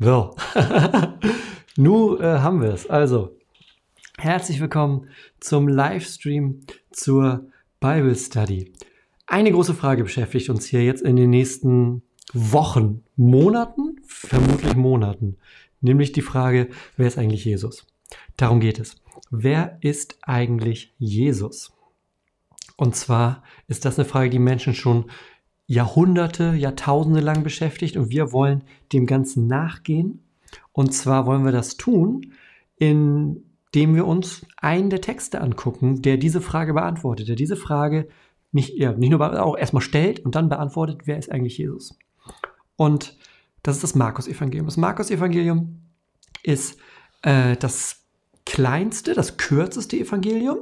So, nun äh, haben wir es. Also, herzlich willkommen zum Livestream zur Bible Study. Eine große Frage beschäftigt uns hier jetzt in den nächsten Wochen, Monaten, vermutlich Monaten, nämlich die Frage, wer ist eigentlich Jesus? Darum geht es. Wer ist eigentlich Jesus? Und zwar ist das eine Frage, die Menschen schon Jahrhunderte, Jahrtausende lang beschäftigt und wir wollen dem Ganzen nachgehen. Und zwar wollen wir das tun, indem wir uns einen der Texte angucken, der diese Frage beantwortet, der diese Frage nicht, ja, nicht nur auch erstmal stellt und dann beantwortet, wer ist eigentlich Jesus. Und das ist das Markus-Evangelium. Das Markus-Evangelium ist äh, das kleinste, das kürzeste Evangelium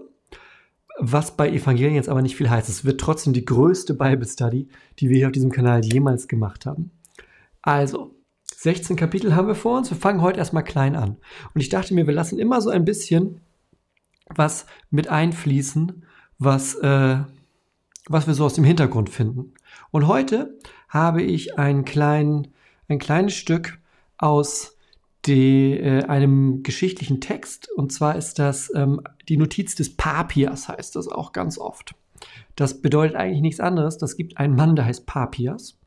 was bei Evangelien jetzt aber nicht viel heißt. Es wird trotzdem die größte Bible Study, die wir hier auf diesem Kanal jemals gemacht haben. Also, 16 Kapitel haben wir vor uns. Wir fangen heute erstmal klein an. Und ich dachte mir, wir lassen immer so ein bisschen was mit einfließen, was, äh, was wir so aus dem Hintergrund finden. Und heute habe ich ein, klein, ein kleines Stück aus die, äh, einem geschichtlichen Text. Und zwar ist das ähm, die Notiz des Papias, heißt das auch ganz oft. Das bedeutet eigentlich nichts anderes. Das gibt einen Mann, der heißt Papias.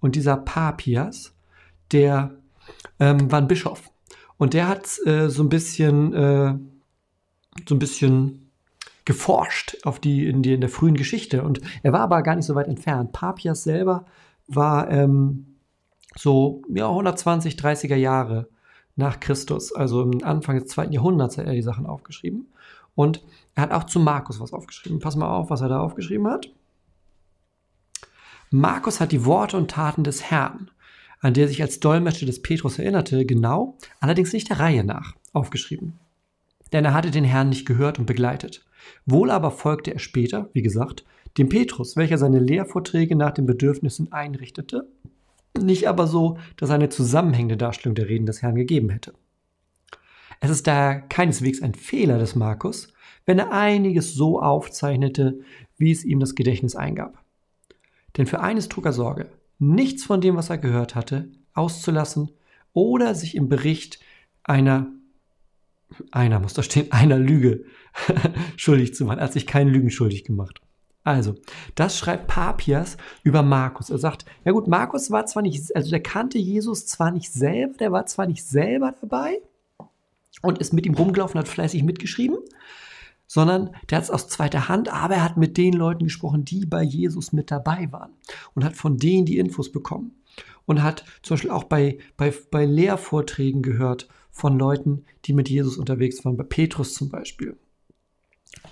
Und dieser Papias, der ähm, war ein Bischof. Und der hat äh, so ein bisschen, äh, so ein bisschen geforscht auf die in, die in der frühen Geschichte. Und er war aber gar nicht so weit entfernt. Papias selber war ähm, so ja, 120, 30er Jahre nach Christus, also im Anfang des zweiten Jahrhunderts hat er die Sachen aufgeschrieben. Und er hat auch zu Markus was aufgeschrieben. Pass mal auf, was er da aufgeschrieben hat. Markus hat die Worte und Taten des Herrn, an der sich als Dolmetscher des Petrus erinnerte, genau, allerdings nicht der Reihe nach, aufgeschrieben. Denn er hatte den Herrn nicht gehört und begleitet. Wohl aber folgte er später, wie gesagt, dem Petrus, welcher seine Lehrvorträge nach den Bedürfnissen einrichtete nicht aber so, dass eine zusammenhängende Darstellung der Reden des Herrn gegeben hätte. Es ist daher keineswegs ein Fehler des Markus, wenn er einiges so aufzeichnete, wie es ihm das Gedächtnis eingab. Denn für eines trug er Sorge, nichts von dem, was er gehört hatte, auszulassen oder sich im Bericht einer, einer muss da stehen, einer Lüge schuldig zu machen. Er hat sich keinen Lügen schuldig gemacht. Also, das schreibt Papias über Markus. Er sagt, ja gut, Markus war zwar nicht, also der kannte Jesus zwar nicht selber, der war zwar nicht selber dabei und ist mit ihm rumgelaufen, hat fleißig mitgeschrieben, sondern der hat es aus zweiter Hand, aber er hat mit den Leuten gesprochen, die bei Jesus mit dabei waren und hat von denen die Infos bekommen und hat zum Beispiel auch bei, bei, bei Lehrvorträgen gehört von Leuten, die mit Jesus unterwegs waren, bei Petrus zum Beispiel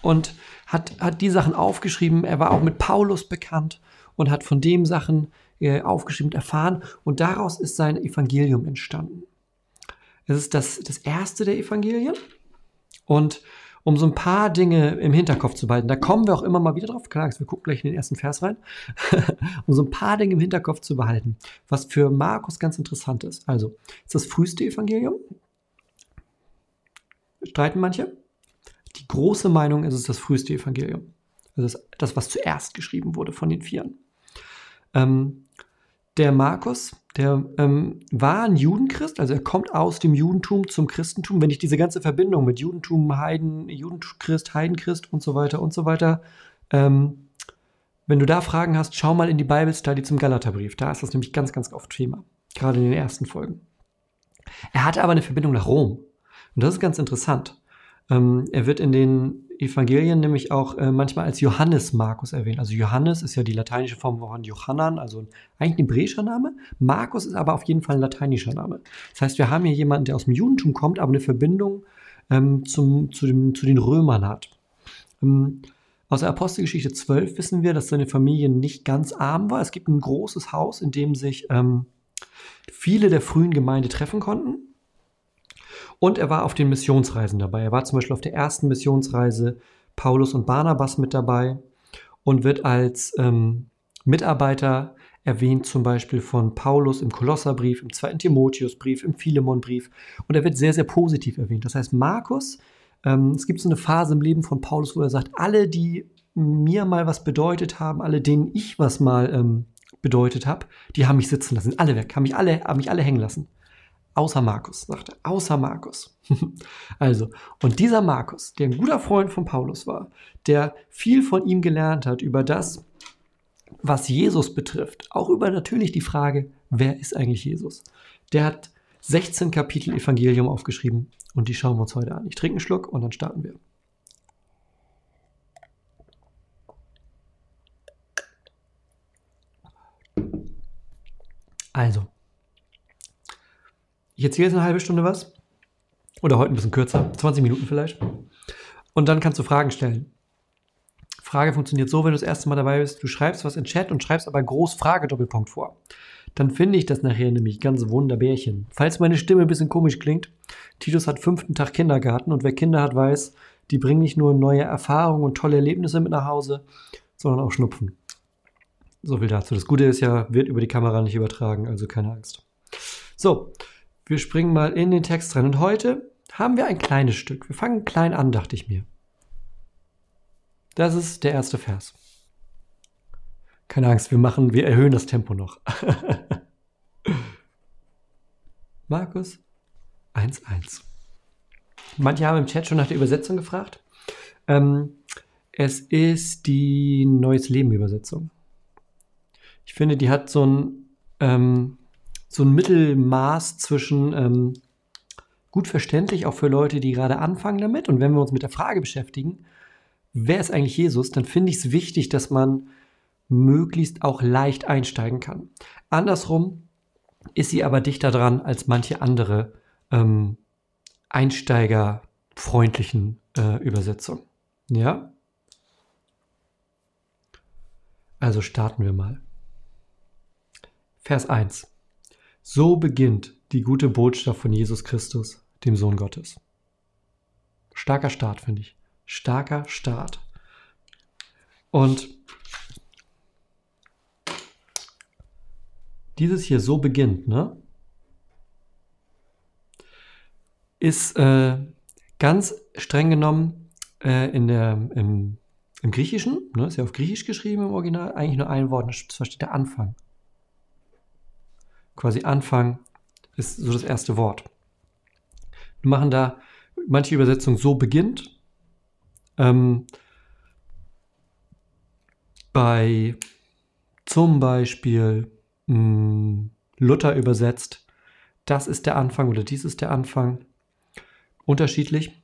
und hat, hat die Sachen aufgeschrieben. Er war auch mit Paulus bekannt und hat von dem Sachen äh, aufgeschrieben erfahren. Und daraus ist sein Evangelium entstanden. Es ist das, das erste der Evangelien. Und um so ein paar Dinge im Hinterkopf zu behalten, da kommen wir auch immer mal wieder drauf, klar, wir gucken gleich in den ersten Vers rein, um so ein paar Dinge im Hinterkopf zu behalten, was für Markus ganz interessant ist. Also, ist das früheste Evangelium? Streiten manche? Die große Meinung ist es das früheste Evangelium. Also das, das was zuerst geschrieben wurde von den Vieren. Ähm, der Markus, der ähm, war ein Judenchrist, also er kommt aus dem Judentum zum Christentum. Wenn ich diese ganze Verbindung mit Judentum, Heiden, Judenchrist, Heidenchrist und so weiter und so weiter ähm, wenn du da Fragen hast, schau mal in die Bible Study zum Galaterbrief. Da ist das nämlich ganz, ganz oft Thema. Gerade in den ersten Folgen. Er hatte aber eine Verbindung nach Rom. Und das ist ganz interessant. Ähm, er wird in den Evangelien nämlich auch äh, manchmal als Johannes Markus erwähnt. Also Johannes ist ja die lateinische Form von Johannan, also eigentlich ein hebräischer Name. Markus ist aber auf jeden Fall ein lateinischer Name. Das heißt, wir haben hier jemanden, der aus dem Judentum kommt, aber eine Verbindung ähm, zum, zu, dem, zu, den Römern hat. Ähm, aus der Apostelgeschichte 12 wissen wir, dass seine Familie nicht ganz arm war. Es gibt ein großes Haus, in dem sich ähm, viele der frühen Gemeinde treffen konnten. Und er war auf den Missionsreisen dabei. Er war zum Beispiel auf der ersten Missionsreise Paulus und Barnabas mit dabei und wird als ähm, Mitarbeiter erwähnt, zum Beispiel von Paulus im Kolosserbrief, im zweiten Timotheusbrief, im Philemonbrief. Und er wird sehr, sehr positiv erwähnt. Das heißt, Markus, ähm, es gibt so eine Phase im Leben von Paulus, wo er sagt, alle, die mir mal was bedeutet haben, alle, denen ich was mal ähm, bedeutet habe, die haben mich sitzen lassen, alle weg, haben mich alle, haben mich alle hängen lassen. Außer Markus, sagte er. Außer Markus. also, und dieser Markus, der ein guter Freund von Paulus war, der viel von ihm gelernt hat über das, was Jesus betrifft, auch über natürlich die Frage, wer ist eigentlich Jesus? Der hat 16 Kapitel Evangelium aufgeschrieben und die schauen wir uns heute an. Ich trinke einen Schluck und dann starten wir. Also, ich erzähle jetzt eine halbe Stunde was. Oder heute ein bisschen kürzer, 20 Minuten vielleicht. Und dann kannst du Fragen stellen. Frage funktioniert so, wenn du das erste Mal dabei bist, du schreibst was in Chat und schreibst aber groß Frage Doppelpunkt vor. Dann finde ich das nachher nämlich ganz wunderbärchen. Falls meine Stimme ein bisschen komisch klingt, Titus hat fünften Tag Kindergarten und wer Kinder hat, weiß, die bringen nicht nur neue Erfahrungen und tolle Erlebnisse mit nach Hause, sondern auch Schnupfen. So viel dazu. Das Gute ist ja, wird über die Kamera nicht übertragen, also keine Angst. So, wir springen mal in den Text rein. Und heute haben wir ein kleines Stück. Wir fangen klein an, dachte ich mir. Das ist der erste Vers. Keine Angst, wir machen, wir erhöhen das Tempo noch. Markus 1,1. Manche haben im Chat schon nach der Übersetzung gefragt. Ähm, es ist die Neues Leben Übersetzung. Ich finde, die hat so ein ähm, so ein Mittelmaß zwischen ähm, gut verständlich, auch für Leute, die gerade anfangen damit. Und wenn wir uns mit der Frage beschäftigen, wer ist eigentlich Jesus, dann finde ich es wichtig, dass man möglichst auch leicht einsteigen kann. Andersrum ist sie aber dichter dran als manche andere ähm, einsteigerfreundlichen äh, Übersetzungen. Ja? Also starten wir mal. Vers 1. So beginnt die gute Botschaft von Jesus Christus, dem Sohn Gottes. Starker Start, finde ich. Starker Start. Und dieses hier so beginnt, ne? Ist äh, ganz streng genommen äh, in der, im, im Griechischen, ne, ist ja auf Griechisch geschrieben im Original, eigentlich nur ein Wort, das steht der Anfang quasi Anfang ist so das erste Wort. Wir machen da manche Übersetzung so beginnt. Ähm, bei zum Beispiel mh, hm, Luther übersetzt, das ist der Anfang oder dies ist der Anfang. Unterschiedlich.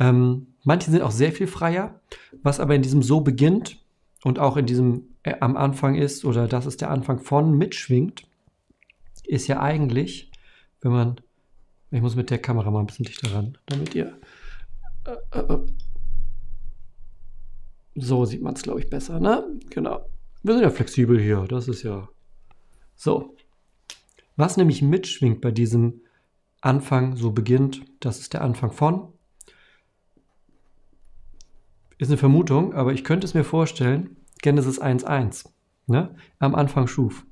Ähm, manche sind auch sehr viel freier, was aber in diesem so beginnt und auch in diesem äh, am Anfang ist oder das ist der Anfang von mitschwingt, ist ja eigentlich, wenn man, ich muss mit der Kamera mal ein bisschen dichter ran, damit ihr, äh, äh, so sieht man es, glaube ich, besser, ne? Genau. Wir sind ja flexibel hier, das ist ja so. Was nämlich mitschwingt bei diesem Anfang, so beginnt, das ist der Anfang von, ist eine Vermutung, aber ich könnte es mir vorstellen, Genesis 1.1, ne? am Anfang schuf.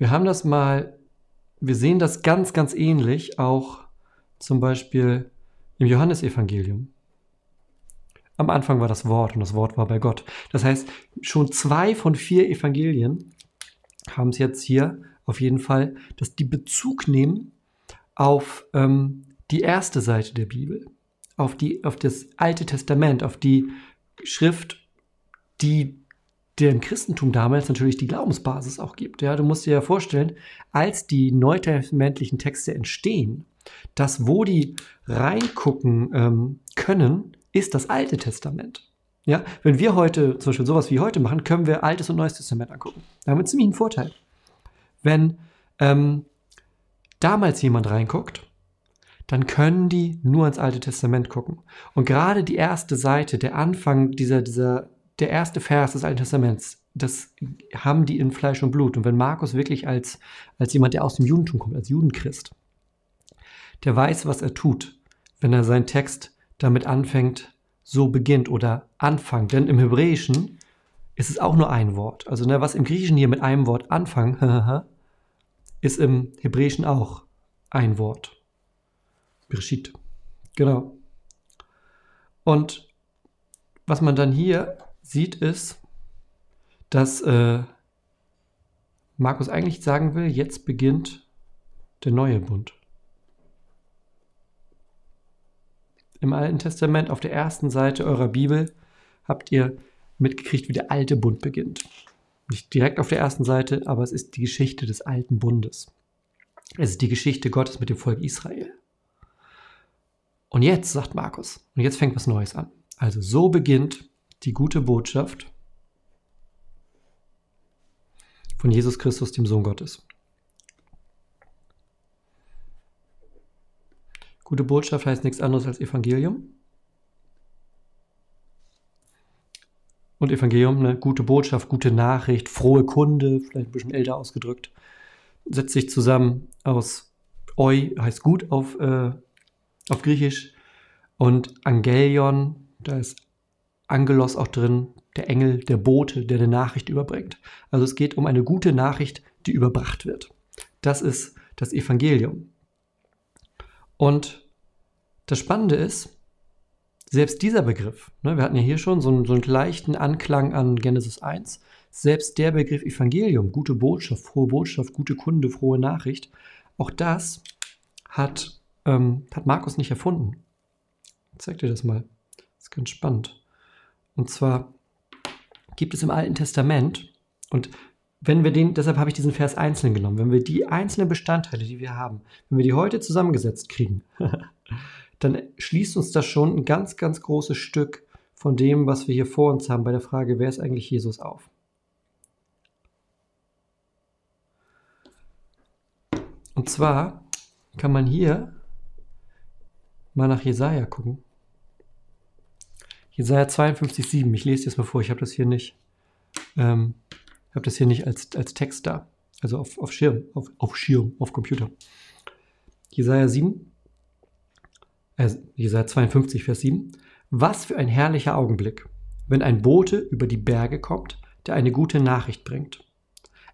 Wir haben das mal, wir sehen das ganz, ganz ähnlich auch zum Beispiel im Johannesevangelium. Am Anfang war das Wort und das Wort war bei Gott. Das heißt, schon zwei von vier Evangelien haben es jetzt hier auf jeden Fall, dass die Bezug nehmen auf ähm, die erste Seite der Bibel, auf, die, auf das Alte Testament, auf die Schrift, die dem Christentum damals natürlich die Glaubensbasis auch gibt. Ja, du musst dir ja vorstellen, als die neutestamentlichen Texte entstehen, dass wo die reingucken ähm, können, ist das Alte Testament. Ja, wenn wir heute zum Beispiel sowas wie heute machen, können wir Altes und Neues Testament angucken. Da haben wir ziemlich einen Vorteil. Wenn ähm, damals jemand reinguckt, dann können die nur ins Alte Testament gucken. Und gerade die erste Seite, der Anfang dieser, dieser, der erste Vers des Alten Testaments, das haben die in Fleisch und Blut. Und wenn Markus wirklich als, als jemand, der aus dem Judentum kommt, als Judenchrist, der weiß, was er tut, wenn er seinen Text damit anfängt, so beginnt oder anfangt. Denn im Hebräischen ist es auch nur ein Wort. Also ne, was im Griechischen hier mit einem Wort anfangen, ist im Hebräischen auch ein Wort. Bereshit. Genau. Und was man dann hier sieht, ist, dass äh, Markus eigentlich sagen will, jetzt beginnt der neue Bund. Im Alten Testament auf der ersten Seite eurer Bibel habt ihr mitgekriegt, wie der alte Bund beginnt. Nicht direkt auf der ersten Seite, aber es ist die Geschichte des alten Bundes. Es ist die Geschichte Gottes mit dem Volk Israel. Und jetzt, sagt Markus, und jetzt fängt was Neues an. Also so beginnt die gute Botschaft von Jesus Christus, dem Sohn Gottes. Gute Botschaft heißt nichts anderes als Evangelium. Und Evangelium, eine gute Botschaft, gute Nachricht, frohe Kunde, vielleicht ein bisschen älter ausgedrückt, setzt sich zusammen aus Eu, heißt gut auf, äh, auf Griechisch, und Angelion, da ist Angelos auch drin, der Engel, der Bote, der eine Nachricht überbringt. Also es geht um eine gute Nachricht, die überbracht wird. Das ist das Evangelium. Und das Spannende ist, selbst dieser Begriff, ne, wir hatten ja hier schon so einen, so einen leichten Anklang an Genesis 1, selbst der Begriff Evangelium, gute Botschaft, frohe Botschaft, gute Kunde, frohe Nachricht, auch das hat, ähm, hat Markus nicht erfunden. Ich zeig dir das mal. Das ist ganz spannend. Und zwar gibt es im Alten Testament, und wenn wir den, deshalb habe ich diesen Vers einzeln genommen, wenn wir die einzelnen Bestandteile, die wir haben, wenn wir die heute zusammengesetzt kriegen, dann schließt uns das schon ein ganz, ganz großes Stück von dem, was wir hier vor uns haben, bei der Frage, wer ist eigentlich Jesus auf. Und zwar kann man hier mal nach Jesaja gucken. Jesaja 52,7. Ich lese das mal vor, ich habe das hier nicht. Ähm, habe das hier nicht als, als Text da. Also auf, auf Schirm, auf, auf Schirm, auf Computer. Jesaja 7, äh, Jesaja 52, Vers 7. Was für ein herrlicher Augenblick, wenn ein Bote über die Berge kommt, der eine gute Nachricht bringt.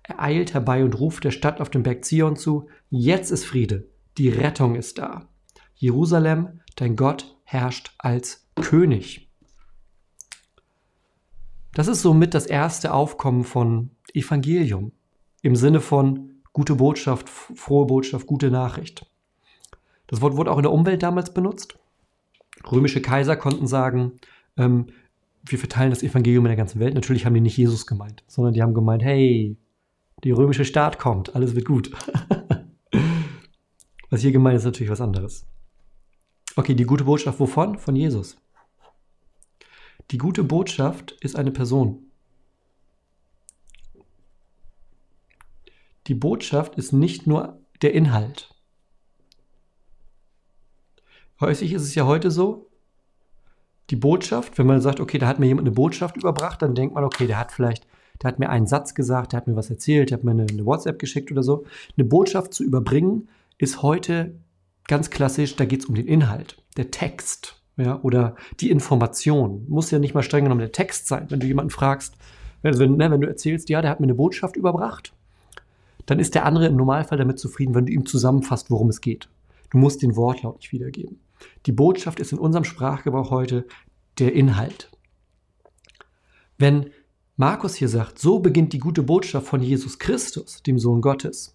Er eilt herbei und ruft der Stadt auf dem Berg Zion zu, jetzt ist Friede, die Rettung ist da. Jerusalem, dein Gott herrscht als König. Das ist somit das erste Aufkommen von Evangelium im Sinne von gute Botschaft, frohe Botschaft, gute Nachricht. Das Wort wurde auch in der Umwelt damals benutzt. Römische Kaiser konnten sagen, ähm, wir verteilen das Evangelium in der ganzen Welt. Natürlich haben die nicht Jesus gemeint, sondern die haben gemeint, hey, die römische Staat kommt, alles wird gut. was hier gemeint ist, natürlich was anderes. Okay, die gute Botschaft wovon? Von Jesus. Die gute Botschaft ist eine Person. Die Botschaft ist nicht nur der Inhalt. Häufig ist es ja heute so, die Botschaft, wenn man sagt, okay, da hat mir jemand eine Botschaft überbracht, dann denkt man, okay, der hat vielleicht, der hat mir einen Satz gesagt, der hat mir was erzählt, der hat mir eine, eine WhatsApp geschickt oder so. Eine Botschaft zu überbringen ist heute ganz klassisch, da geht es um den Inhalt, der Text ja, oder die Information. Muss ja nicht mal streng genommen der Text sein. Wenn du jemanden fragst, also ne, wenn du erzählst, ja, der hat mir eine Botschaft überbracht, dann ist der andere im Normalfall damit zufrieden, wenn du ihm zusammenfasst, worum es geht. Du musst den Wortlaut nicht wiedergeben. Die Botschaft ist in unserem Sprachgebrauch heute der Inhalt. Wenn Markus hier sagt, so beginnt die gute Botschaft von Jesus Christus, dem Sohn Gottes,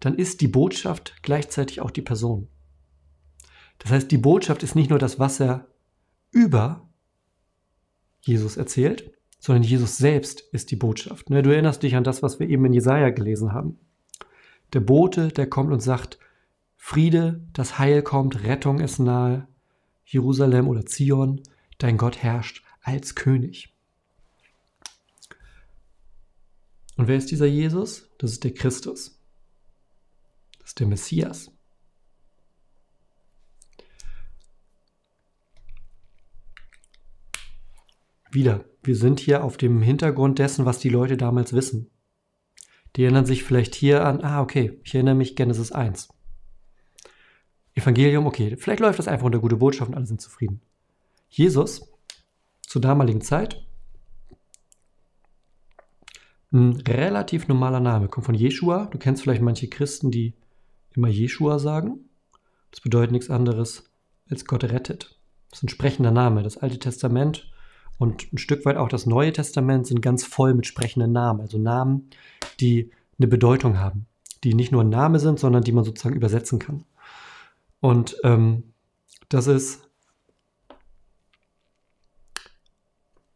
dann ist die Botschaft gleichzeitig auch die Person. Das heißt, die Botschaft ist nicht nur das, was er über Jesus erzählt, sondern Jesus selbst ist die Botschaft. Ne, du erinnerst dich an das, was wir eben in Jesaja gelesen haben. Der Bote, der kommt und sagt, Friede, das Heil kommt, Rettung ist nahe, Jerusalem oder Zion, dein Gott herrscht als König. Und wer ist dieser Jesus? Das ist der Christus. Das ist der Messias. Wieder, wir sind hier auf dem Hintergrund dessen, was die Leute damals wissen. Die erinnern sich vielleicht hier an, ah, okay, ich erinnere mich Genesis 1. Evangelium, okay, vielleicht läuft das einfach unter gute Botschaft und alle sind zufrieden. Jesus, zur damaligen Zeit, ein relativ normaler Name, kommt von Jeshua. Du kennst vielleicht manche Christen, die immer Jeshua sagen. Das bedeutet nichts anderes als Gott rettet. Das ist ein sprechender Name. Das Alte Testament und ein Stück weit auch das Neue Testament sind ganz voll mit sprechenden Namen. Also Namen, die eine Bedeutung haben. Die nicht nur ein Name sind, sondern die man sozusagen übersetzen kann. Und ähm, das ist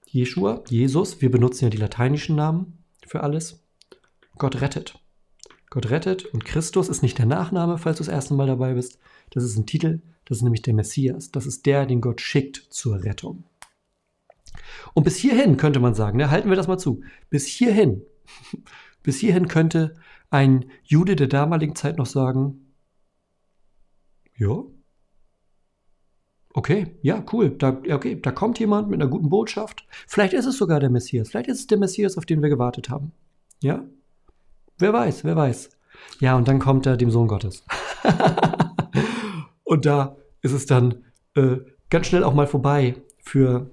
Jeshua, Jesus. Wir benutzen ja die lateinischen Namen für alles. Gott rettet. Gott rettet und Christus ist nicht der Nachname, falls du das erste Mal dabei bist. Das ist ein Titel, das ist nämlich der Messias. Das ist der, den Gott schickt zur Rettung. Und bis hierhin könnte man sagen, ne, halten wir das mal zu, bis hierhin, bis hierhin könnte ein Jude der damaligen Zeit noch sagen, ja, okay, ja, cool, da, okay, da kommt jemand mit einer guten Botschaft. Vielleicht ist es sogar der Messias, vielleicht ist es der Messias, auf den wir gewartet haben. Ja, wer weiß, wer weiß. Ja, und dann kommt er dem Sohn Gottes. und da ist es dann äh, ganz schnell auch mal vorbei für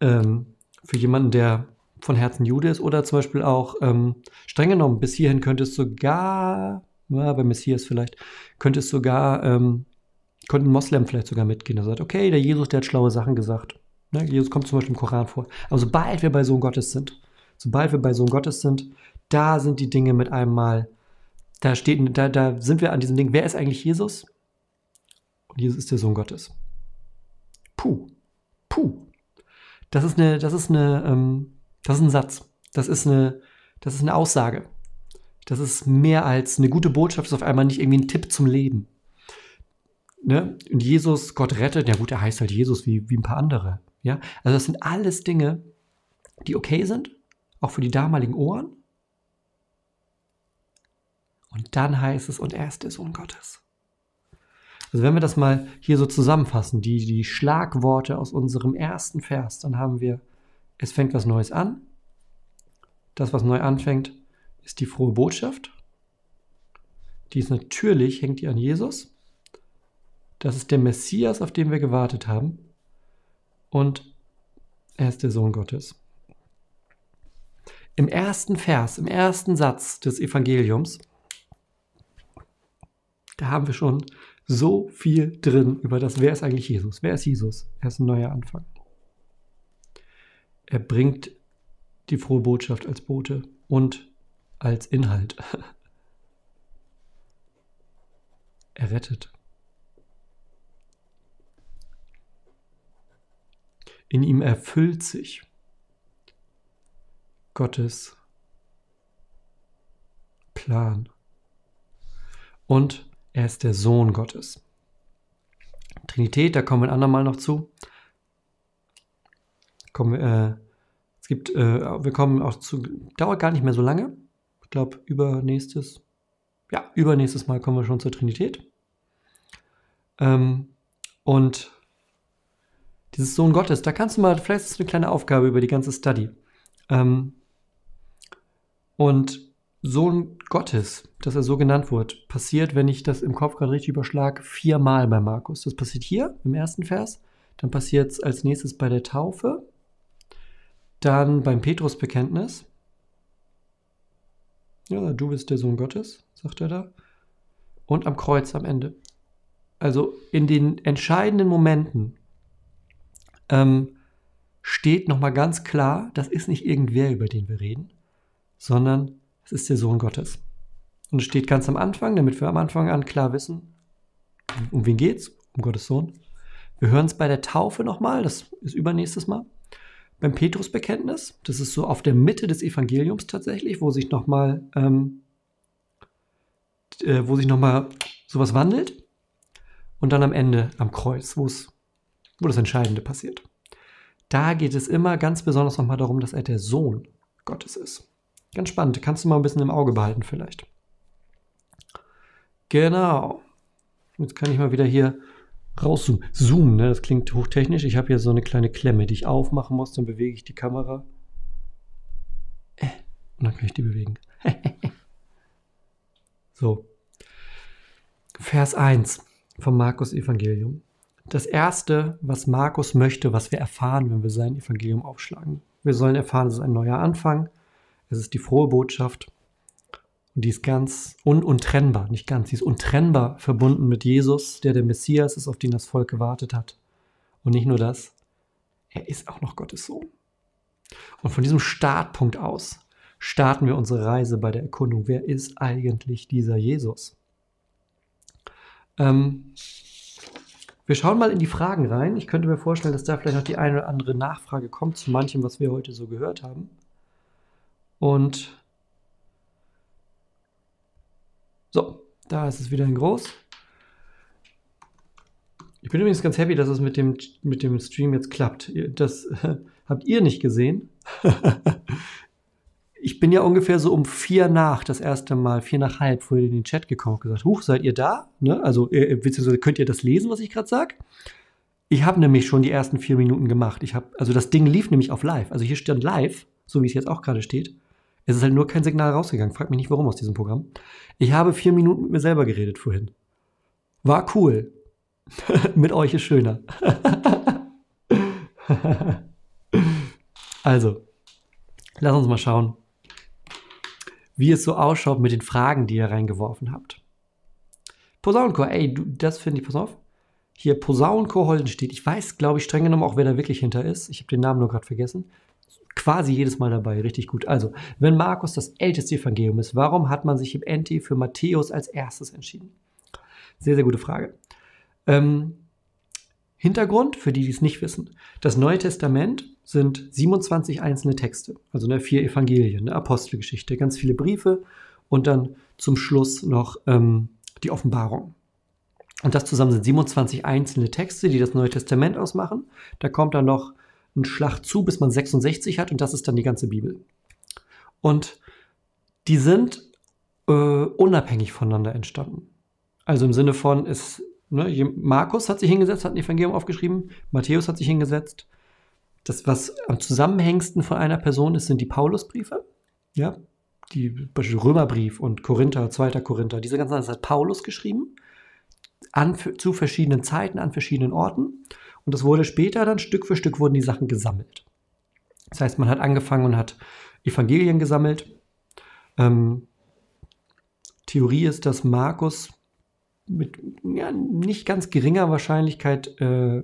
ähm, für jemanden, der von Herzen Jude ist oder zum Beispiel auch ähm, streng genommen, bis hierhin könnte es sogar, ja, bei Messias vielleicht, könnte es sogar, ähm, ein Moslem vielleicht sogar mitgehen. Der sagt, okay, der Jesus, der hat schlaue Sachen gesagt. Ne? Jesus kommt zum Beispiel im Koran vor. Aber sobald wir bei Sohn Gottes sind, sobald wir bei Sohn Gottes sind, da sind die Dinge mit einem Mal, da steht, da, da sind wir an diesem Ding, wer ist eigentlich Jesus? Und Jesus ist der Sohn Gottes. Puh, puh. Das ist eine, das ist eine, ähm, das ist ein Satz. Das ist eine, das ist eine Aussage. Das ist mehr als eine gute Botschaft, ist auf einmal nicht irgendwie ein Tipp zum Leben. Ne? Und Jesus, Gott rettet, ja gut, er heißt halt Jesus wie, wie ein paar andere. Ja? Also das sind alles Dinge, die okay sind, auch für die damaligen Ohren. Und dann heißt es, und er ist der Sohn Gottes. Also wenn wir das mal hier so zusammenfassen, die, die Schlagworte aus unserem ersten Vers, dann haben wir, es fängt was Neues an. Das, was neu anfängt, ist die frohe Botschaft. Die ist natürlich, hängt die an Jesus. Das ist der Messias, auf den wir gewartet haben. Und er ist der Sohn Gottes. Im ersten Vers, im ersten Satz des Evangeliums, da haben wir schon so viel drin über das, wer ist eigentlich Jesus? Wer ist Jesus? Er ist ein neuer Anfang. Er bringt die frohe Botschaft als Bote und als Inhalt. Er rettet. In ihm erfüllt sich Gottes Plan. Und er ist der Sohn Gottes. Trinität, da kommen wir ein andermal noch zu. Kommen, äh, es gibt, äh, wir kommen auch zu, dauert gar nicht mehr so lange. Ich glaube, übernächstes, ja, übernächstes Mal kommen wir schon zur Trinität. Ähm, und dieses Sohn Gottes, da kannst du mal, vielleicht ist es eine kleine Aufgabe über die ganze Study. Ähm, und Sohn Gottes, dass er so genannt wird, passiert, wenn ich das im Kopf gerade richtig überschlage, viermal bei Markus. Das passiert hier im ersten Vers, dann passiert es als nächstes bei der Taufe, dann beim Petrusbekenntnis. Ja, du bist der Sohn Gottes, sagt er da. Und am Kreuz am Ende. Also in den entscheidenden Momenten ähm, steht nochmal ganz klar, das ist nicht irgendwer, über den wir reden, sondern es ist der Sohn Gottes. Und es steht ganz am Anfang, damit wir am Anfang an klar wissen, um wen geht's, um Gottes Sohn. Wir hören es bei der Taufe nochmal, das ist übernächstes Mal. Beim Petrusbekenntnis, das ist so auf der Mitte des Evangeliums tatsächlich, wo sich nochmal, ähm, äh, wo sich nochmal sowas wandelt. Und dann am Ende am Kreuz, wo wo das Entscheidende passiert. Da geht es immer ganz besonders nochmal darum, dass er der Sohn Gottes ist. Ganz spannend, kannst du mal ein bisschen im Auge behalten vielleicht. Genau. Jetzt kann ich mal wieder hier rauszoomen. Zoom, ne? das klingt hochtechnisch. Ich habe hier so eine kleine Klemme, die ich aufmachen muss, dann bewege ich die Kamera. Äh, und dann kann ich die bewegen. so. Vers 1 vom Markus Evangelium. Das erste, was Markus möchte, was wir erfahren, wenn wir sein Evangelium aufschlagen. Wir sollen erfahren, es ist ein neuer Anfang. Es ist die frohe Botschaft. Und die ist ganz un untrennbar, nicht ganz, sie ist untrennbar verbunden mit Jesus, der der Messias ist, auf den das Volk gewartet hat. Und nicht nur das, er ist auch noch Gottes Sohn. Und von diesem Startpunkt aus starten wir unsere Reise bei der Erkundung. Wer ist eigentlich dieser Jesus? Ähm, wir schauen mal in die Fragen rein. Ich könnte mir vorstellen, dass da vielleicht noch die eine oder andere Nachfrage kommt zu manchem, was wir heute so gehört haben. Und so, da ist es wieder in groß. Ich bin übrigens ganz happy, dass es mit dem, mit dem Stream jetzt klappt. Das äh, habt ihr nicht gesehen. ich bin ja ungefähr so um vier nach das erste Mal, vier nach halb, vorher in den Chat gekommen und gesagt, huch, seid ihr da? Ne? Also, äh, beziehungsweise könnt ihr das lesen, was ich gerade sage? Ich habe nämlich schon die ersten vier Minuten gemacht. Ich habe, also das Ding lief nämlich auf live. Also hier stand live, so wie es jetzt auch gerade steht. Es ist halt nur kein Signal rausgegangen. Frag mich nicht, warum aus diesem Programm. Ich habe vier Minuten mit mir selber geredet vorhin. War cool. mit euch ist schöner. also, lass uns mal schauen, wie es so ausschaut mit den Fragen, die ihr reingeworfen habt. Posaunenchor, ey, du, das finde ich, pass auf. Hier Posaunenchor Holdenstedt. Ich weiß, glaube ich, streng genommen auch, wer da wirklich hinter ist. Ich habe den Namen nur gerade vergessen quasi jedes Mal dabei, richtig gut. Also, wenn Markus das älteste Evangelium ist, warum hat man sich im NT für Matthäus als erstes entschieden? Sehr, sehr gute Frage. Ähm, Hintergrund, für die, die es nicht wissen. Das Neue Testament sind 27 einzelne Texte, also ne, vier Evangelien, eine Apostelgeschichte, ganz viele Briefe und dann zum Schluss noch ähm, die Offenbarung. Und das zusammen sind 27 einzelne Texte, die das Neue Testament ausmachen. Da kommt dann noch einen Schlag zu, bis man 66 hat und das ist dann die ganze Bibel. Und die sind äh, unabhängig voneinander entstanden. Also im Sinne von, ist, ne, Markus hat sich hingesetzt, hat ein Evangelium aufgeschrieben, Matthäus hat sich hingesetzt. Das, was am zusammenhängsten von einer Person ist, sind die Paulusbriefe. Ja, die Beispiel Römerbrief und Korinther, 2. Korinther, diese ganzen Sachen hat Paulus geschrieben, an, zu verschiedenen Zeiten, an verschiedenen Orten. Und das wurde später dann Stück für Stück wurden die Sachen gesammelt. Das heißt, man hat angefangen und hat Evangelien gesammelt. Ähm, Theorie ist, dass Markus mit ja, nicht ganz geringer Wahrscheinlichkeit äh,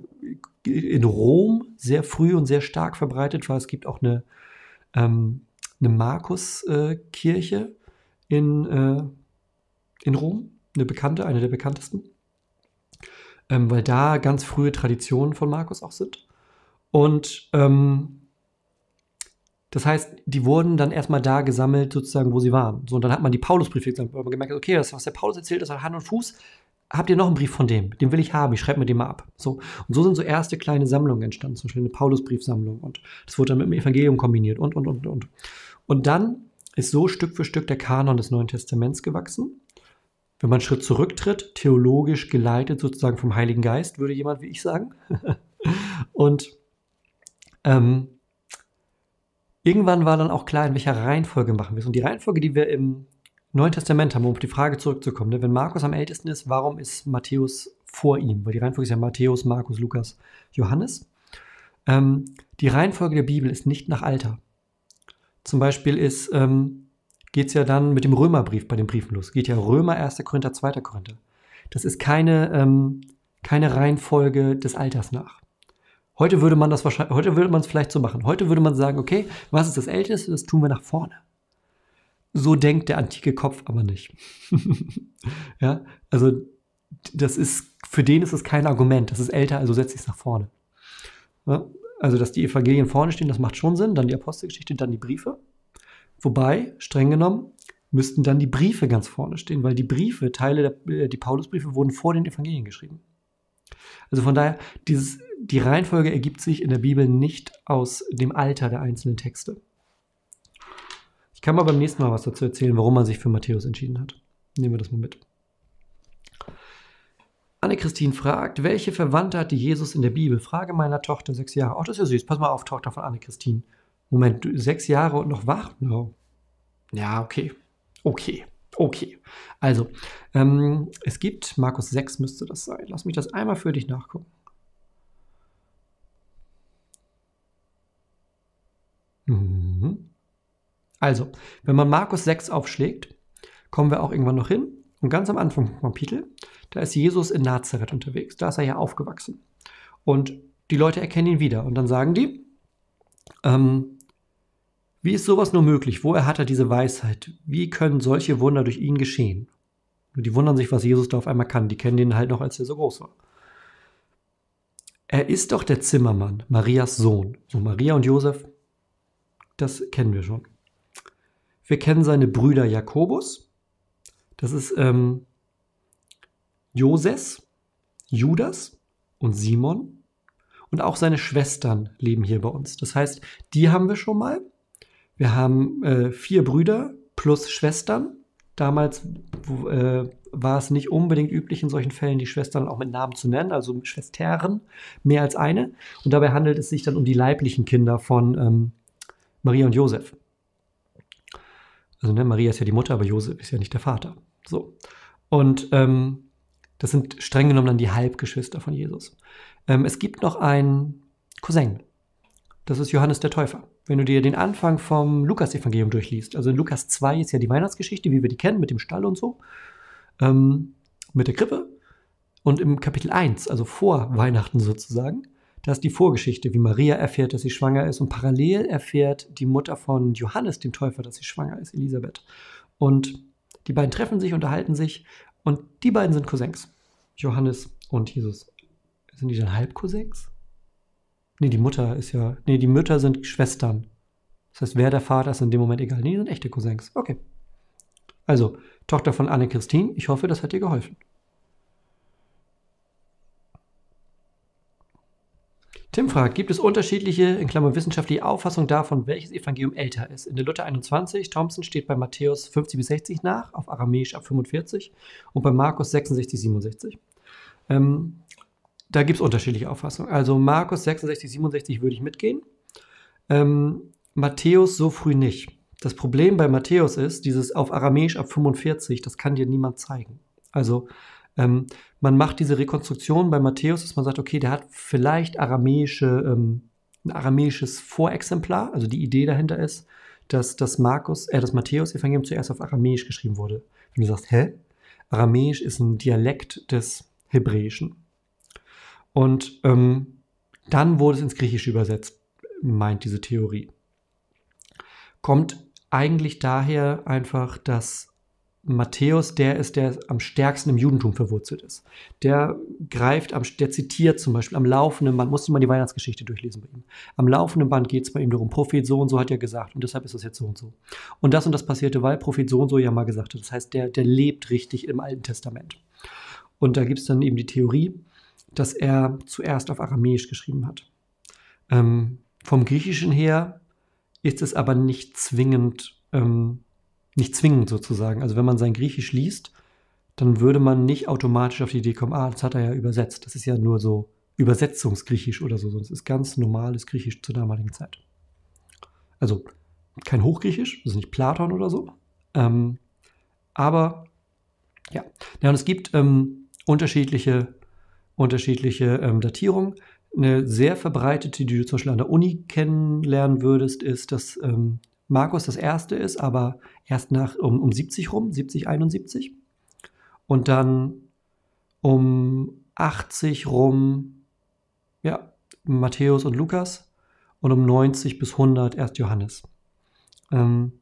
in Rom sehr früh und sehr stark verbreitet war. Es gibt auch eine, ähm, eine Markus-Kirche äh, in, äh, in Rom, eine bekannte, eine der bekanntesten ähm, weil da ganz frühe Traditionen von Markus auch sind. Und ähm, das heißt, die wurden dann erstmal da gesammelt, sozusagen, wo sie waren. So, und dann hat man die Paulusbriefe gesammelt, weil man gemerkt hat, okay, das, was der Paulus erzählt, das hat Hand und Fuß. Habt ihr noch einen Brief von dem? Den will ich haben, ich schreibe mir den mal ab. So. Und so sind so erste kleine Sammlungen entstanden, zum Beispiel eine Paulusbriefsammlung. Und das wurde dann mit dem Evangelium kombiniert und, und, und, und. Und dann ist so Stück für Stück der Kanon des Neuen Testaments gewachsen wenn man einen Schritt zurücktritt, theologisch geleitet sozusagen vom Heiligen Geist, würde jemand wie ich sagen. und ähm, irgendwann war dann auch klar, in welcher Reihenfolge machen wir es. Und die Reihenfolge, die wir im Neuen Testament haben, um auf die Frage zurückzukommen, ne? wenn Markus am ältesten ist, warum ist Matthäus vor ihm? Weil die Reihenfolge ist ja Matthäus, Markus, Lukas, Johannes. Ähm, die Reihenfolge der Bibel ist nicht nach Alter. Zum Beispiel ist ähm, geht es ja dann mit dem Römerbrief bei den Briefen los. Geht ja Römer, 1. Korinther, 2. Korinther. Das ist keine, ähm, keine Reihenfolge des Alters nach. Heute würde man das wahrscheinlich, heute würde man es vielleicht so machen. Heute würde man sagen, okay, was ist das Älteste? Das tun wir nach vorne. So denkt der antike Kopf aber nicht. ja, also das ist für den ist es kein Argument. Das ist älter, also setze ich es nach vorne. Ja? Also, dass die Evangelien vorne stehen, das macht schon Sinn. Dann die Apostelgeschichte, dann die Briefe. Wobei, streng genommen, müssten dann die Briefe ganz vorne stehen, weil die Briefe, Teile der äh, die Paulusbriefe wurden vor den Evangelien geschrieben. Also von daher, dieses, die Reihenfolge ergibt sich in der Bibel nicht aus dem Alter der einzelnen Texte. Ich kann mal beim nächsten Mal was dazu erzählen, warum man sich für Matthäus entschieden hat. Nehmen wir das mal mit. Anne-Christine fragt, welche Verwandte hatte Jesus in der Bibel? Frage meiner Tochter, sechs Jahre. Oh, das ist ja süß. Pass mal auf, Tochter von Anne-Christine. Moment, sechs Jahre und noch wach? No. Ja, okay. Okay. Okay. Also, ähm, es gibt, Markus 6 müsste das sein. Lass mich das einmal für dich nachgucken. Mhm. Also, wenn man Markus 6 aufschlägt, kommen wir auch irgendwann noch hin. Und ganz am Anfang vom Kapitel, da ist Jesus in Nazareth unterwegs. Da ist er ja aufgewachsen. Und die Leute erkennen ihn wieder. Und dann sagen die, ähm, wie ist sowas nur möglich? Woher hat er diese Weisheit? Wie können solche Wunder durch ihn geschehen? Und die wundern sich, was Jesus da auf einmal kann. Die kennen den halt noch, als er so groß war. Er ist doch der Zimmermann, Marias Sohn. So Maria und Josef, das kennen wir schon. Wir kennen seine Brüder Jakobus, das ist ähm, Joses, Judas und Simon. Und auch seine Schwestern leben hier bei uns. Das heißt, die haben wir schon mal. Wir haben äh, vier Brüder plus Schwestern. Damals äh, war es nicht unbedingt üblich, in solchen Fällen die Schwestern auch mit Namen zu nennen, also Schwestern, mehr als eine. Und dabei handelt es sich dann um die leiblichen Kinder von ähm, Maria und Josef. Also ne, Maria ist ja die Mutter, aber Josef ist ja nicht der Vater. So. Und ähm, das sind streng genommen dann die Halbgeschwister von Jesus. Ähm, es gibt noch einen Cousin. Das ist Johannes der Täufer. Wenn du dir den Anfang vom Lukas-Evangelium durchliest, also in Lukas 2 ist ja die Weihnachtsgeschichte, wie wir die kennen, mit dem Stall und so, ähm, mit der Krippe. Und im Kapitel 1, also vor Weihnachten sozusagen, da ist die Vorgeschichte, wie Maria erfährt, dass sie schwanger ist und parallel erfährt die Mutter von Johannes, dem Täufer, dass sie schwanger ist, Elisabeth. Und die beiden treffen sich, unterhalten sich und die beiden sind Cousins. Johannes und Jesus. Sind die dann Halbcousins? Nee, die Mutter ist ja. Nee, die Mütter sind Schwestern. Das heißt, wer der Vater ist in dem Moment egal. Nee, die sind echte Cousins. Okay. Also, Tochter von Anne-Christine, ich hoffe, das hat dir geholfen. Tim fragt, gibt es unterschiedliche, in Klammern wissenschaftliche Auffassungen davon, welches Evangelium älter ist? In der Luther 21, Thompson steht bei Matthäus 50 bis 60 nach, auf Aramäisch ab 45 und bei Markus 66, 67. Ähm, da gibt es unterschiedliche Auffassungen. Also Markus 66, 67 würde ich mitgehen. Ähm, Matthäus so früh nicht. Das Problem bei Matthäus ist, dieses auf Aramäisch ab 45, das kann dir niemand zeigen. Also ähm, man macht diese Rekonstruktion bei Matthäus, dass man sagt, okay, der hat vielleicht aramäische, ähm, ein aramäisches Vorexemplar. Also die Idee dahinter ist, dass das Markus, äh, das Matthäus-Evangelium zuerst auf Aramäisch geschrieben wurde. Wenn du sagst, hä? Aramäisch ist ein Dialekt des Hebräischen. Und ähm, dann wurde es ins Griechische übersetzt, meint diese Theorie. Kommt eigentlich daher einfach, dass Matthäus der ist, der am stärksten im Judentum verwurzelt ist. Der greift, am, der zitiert zum Beispiel am laufenden Band, musste mal die Weihnachtsgeschichte durchlesen bei ihm. Am laufenden Band geht es bei ihm darum, Prophet so und so hat ja gesagt und deshalb ist das jetzt so und so. Und das und das passierte, weil Prophet so und so ja mal gesagt hat. Das heißt, der, der lebt richtig im Alten Testament. Und da gibt es dann eben die Theorie, dass er zuerst auf Aramäisch geschrieben hat. Ähm, vom Griechischen her ist es aber nicht zwingend. Ähm, nicht zwingend sozusagen. Also wenn man sein Griechisch liest, dann würde man nicht automatisch auf die Idee kommen, ah, das hat er ja übersetzt. Das ist ja nur so Übersetzungsgriechisch oder so, sonst ist ganz normales Griechisch zur damaligen Zeit. Also kein Hochgriechisch, das ist nicht Platon oder so. Ähm, aber ja, ja und es gibt ähm, unterschiedliche, unterschiedliche ähm, Datierungen. Eine sehr verbreitete, die du zum Beispiel an der Uni kennenlernen würdest, ist, dass ähm, Markus das erste ist, aber erst nach um, um 70 rum, 70, 71. Und dann um 80 rum, ja, Matthäus und Lukas. Und um 90 bis 100 erst Johannes. Ähm,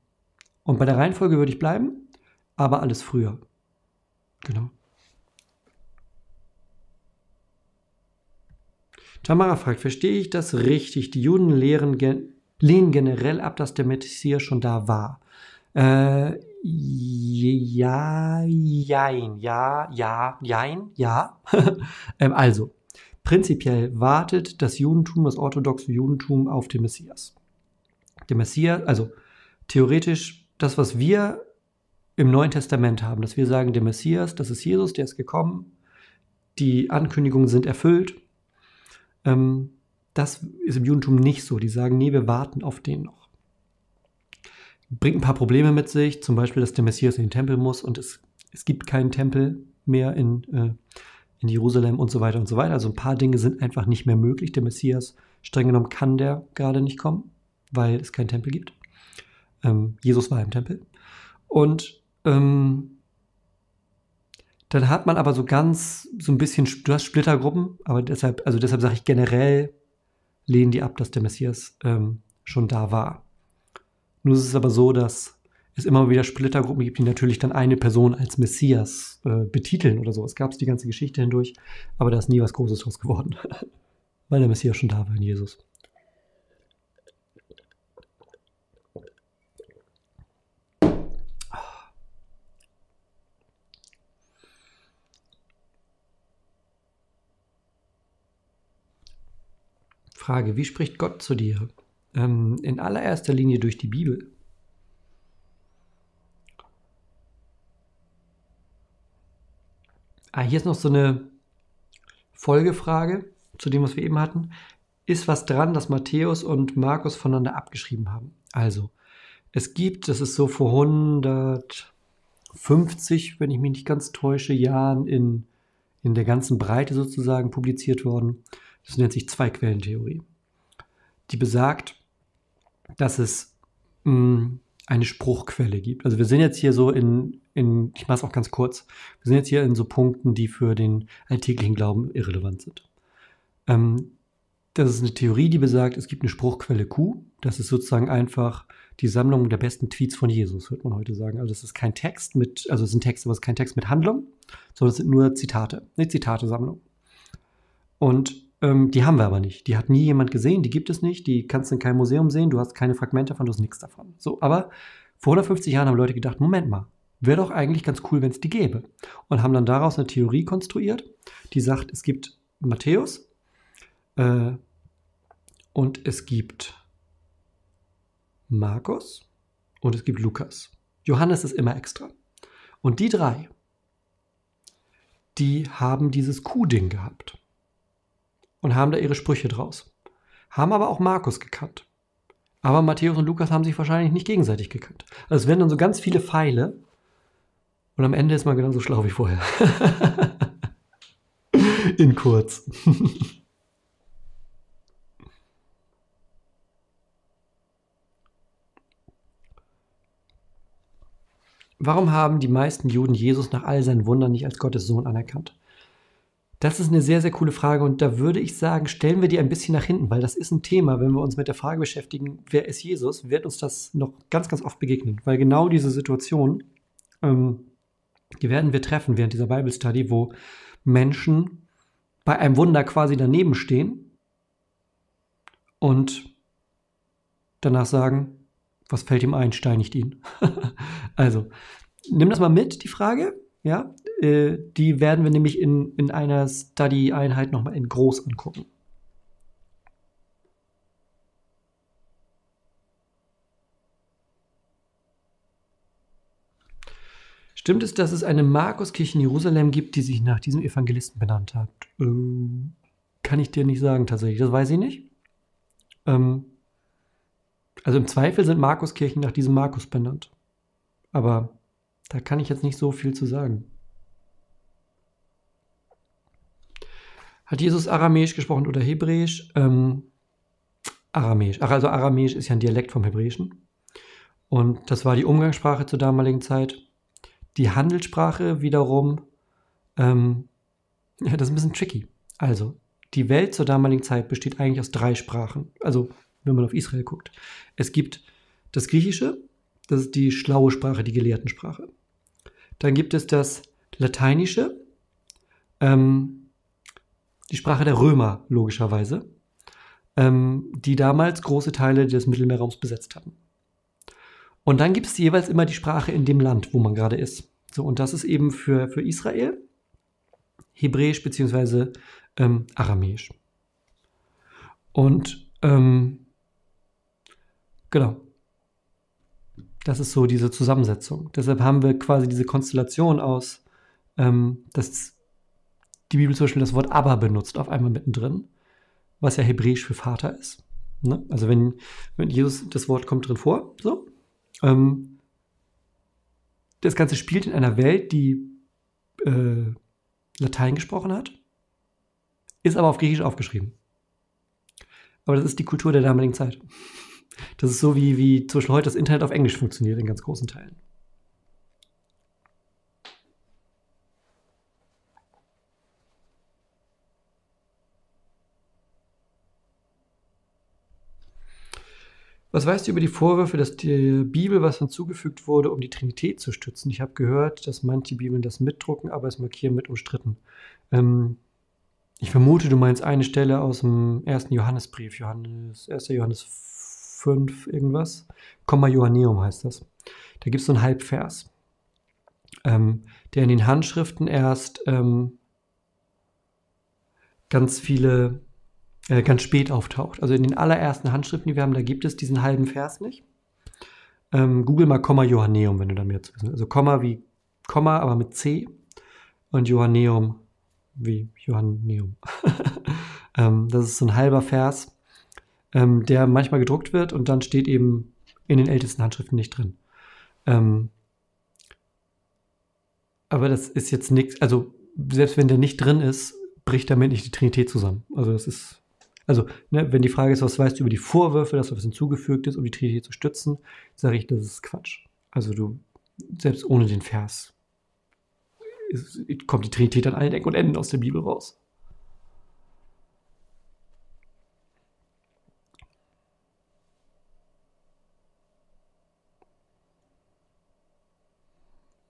und bei der Reihenfolge würde ich bleiben, aber alles früher. Genau. Tamara fragt, verstehe ich das richtig? Die Juden lehren, lehnen generell ab, dass der Messias schon da war. Äh, ja, jein, ja, ja, jein, ja. ähm, also, prinzipiell wartet das Judentum, das orthodoxe Judentum auf den Messias. Der Messias, also theoretisch das, was wir im Neuen Testament haben, dass wir sagen, der Messias, das ist Jesus, der ist gekommen, die Ankündigungen sind erfüllt. Ähm, das ist im Judentum nicht so. Die sagen, nee, wir warten auf den noch. Bringt ein paar Probleme mit sich, zum Beispiel, dass der Messias in den Tempel muss und es, es gibt keinen Tempel mehr in, äh, in Jerusalem und so weiter und so weiter. Also ein paar Dinge sind einfach nicht mehr möglich. Der Messias, streng genommen, kann der gerade nicht kommen, weil es keinen Tempel gibt. Ähm, Jesus war im Tempel. Und ähm, dann hat man aber so ganz, so ein bisschen, du hast Splittergruppen, aber deshalb, also deshalb sage ich generell, lehnen die ab, dass der Messias ähm, schon da war. Nun ist es aber so, dass es immer wieder Splittergruppen gibt, die natürlich dann eine Person als Messias äh, betiteln oder so. Es gab es die ganze Geschichte hindurch, aber da ist nie was Großes draus geworden, weil der Messias schon da war in Jesus. Frage, wie spricht Gott zu dir? Ähm, in allererster Linie durch die Bibel. Ah, hier ist noch so eine Folgefrage zu dem, was wir eben hatten. Ist was dran, dass Matthäus und Markus voneinander abgeschrieben haben? Also, es gibt, das ist so vor 150, wenn ich mich nicht ganz täusche, Jahren in, in der ganzen Breite sozusagen publiziert worden. Das nennt sich Zwei-Quellen-Theorie. Die besagt, dass es mh, mm, eine Spruchquelle gibt. Also wir sind jetzt hier so in, in ich mache es auch ganz kurz, wir sind jetzt hier in so Punkten, die für den alltäglichen Glauben irrelevant sind. Ähm, das ist eine Theorie, die besagt, es gibt eine Spruchquelle Q. Das ist sozusagen einfach die Sammlung der besten Tweets von Jesus, würde man heute sagen. Also es ist kein Text mit, also es sind Texte, aber es ist kein Text mit Handlung, sondern es sind nur Zitate, eine Zitatesammlung. Und ähm, die haben wir aber nicht. Die hat nie jemand gesehen, die gibt es nicht, die kannst du in keinem Museum sehen, du hast keine Fragmente davon, du hast nichts davon. So, aber vor 150 Jahren haben Leute gedacht, Moment mal, wäre doch eigentlich ganz cool, wenn es die gäbe. Und haben dann daraus eine Theorie konstruiert, die sagt, es gibt Matthäus äh, und es gibt Markus und es gibt Lukas. Johannes ist immer extra. Und die drei, die haben dieses Q-Ding gehabt und haben da ihre Sprüche draus. Haben aber auch Markus gekannt. Aber Matthäus und Lukas haben sich wahrscheinlich nicht gegenseitig gekannt. Also es werden dann so ganz viele Pfeile und am Ende ist man genauso schlau wie vorher. In kurz. Warum haben die meisten Juden Jesus nach all seinen Wundern nicht als Gottes Sohn anerkannt? Das ist eine sehr, sehr coole Frage und da würde ich sagen, stellen wir die ein bisschen nach hinten, weil das ist ein Thema, wenn wir uns mit der Frage beschäftigen, wer ist Jesus, wird uns das noch ganz, ganz oft begegnen, weil genau diese Situation, ähm, die werden wir treffen während dieser Bible Study, wo Menschen bei einem Wunder quasi daneben stehen und danach sagen, was fällt ihm ein, steinigt ihn. also, nimm das mal mit, die Frage. Ja, äh, die werden wir nämlich in, in einer Study-Einheit nochmal in groß angucken. Stimmt es, dass es eine Markuskirche in Jerusalem gibt, die sich nach diesem Evangelisten benannt hat? Ähm, kann ich dir nicht sagen tatsächlich. Das weiß ich nicht. Ähm, also im Zweifel sind Markuskirchen nach diesem Markus benannt. Aber da kann ich jetzt nicht so viel zu sagen. Hat Jesus Aramäisch gesprochen oder Hebräisch? Ähm, Aramäisch. Also Aramäisch ist ja ein Dialekt vom Hebräischen. Und das war die Umgangssprache zur damaligen Zeit. Die Handelssprache wiederum, ähm, ja, das ist ein bisschen tricky. Also, die Welt zur damaligen Zeit besteht eigentlich aus drei Sprachen. Also, wenn man auf Israel guckt. Es gibt das Griechische, das ist die schlaue Sprache, die Gelehrtensprache. Dann gibt es das Lateinische. Ähm, die Sprache der Römer, logischerweise, ähm, die damals große Teile des Mittelmeerraums besetzt hatten. Und dann gibt es jeweils immer die Sprache in dem Land, wo man gerade ist. So, und das ist eben für, für Israel Hebräisch bzw. Ähm, Aramäisch. Und ähm, genau. Das ist so diese Zusammensetzung. Deshalb haben wir quasi diese Konstellation aus, ähm, dass die Bibel zum Beispiel das Wort aber benutzt, auf einmal mittendrin, was ja hebräisch für Vater ist. Ne? Also wenn, wenn Jesus, das Wort kommt drin vor, so. Ähm, das Ganze spielt in einer Welt, die äh, Latein gesprochen hat, ist aber auf Griechisch aufgeschrieben. Aber das ist die Kultur der damaligen Zeit. Das ist so, wie, wie zum Beispiel heute das Internet auf Englisch funktioniert in ganz großen Teilen. Was weißt du über die Vorwürfe, dass die Bibel was hinzugefügt wurde, um die Trinität zu stützen? Ich habe gehört, dass manche Bibeln das mitdrucken, aber es markieren mit umstritten. Ähm, ich vermute, du meinst eine Stelle aus dem ersten Johannesbrief, Johannes, 1. Johannes 5, irgendwas. Komma Johanneum heißt das. Da gibt es so einen Halbvers, ähm, der in den Handschriften erst ähm, ganz viele äh, ganz spät auftaucht. Also in den allerersten Handschriften, die wir haben, da gibt es diesen halben Vers nicht. Ähm, Google mal Komma Johanneum, wenn du da mehr zu wissen. Also Komma wie Komma, aber mit C und Johanneum wie Johanneum. ähm, das ist so ein halber Vers, ähm, der manchmal gedruckt wird und dann steht eben in den ältesten Handschriften nicht drin. Ähm, aber das ist jetzt nichts, also selbst wenn der nicht drin ist, bricht damit nicht die Trinität zusammen. Also das ist also, ne, wenn die Frage ist, was weißt du über die Vorwürfe, dass was hinzugefügt ist, um die Trinität zu stützen, sage ich, das ist Quatsch. Also du, selbst ohne den Vers, ist, kommt die Trinität an allen Ecken und Enden aus der Bibel raus.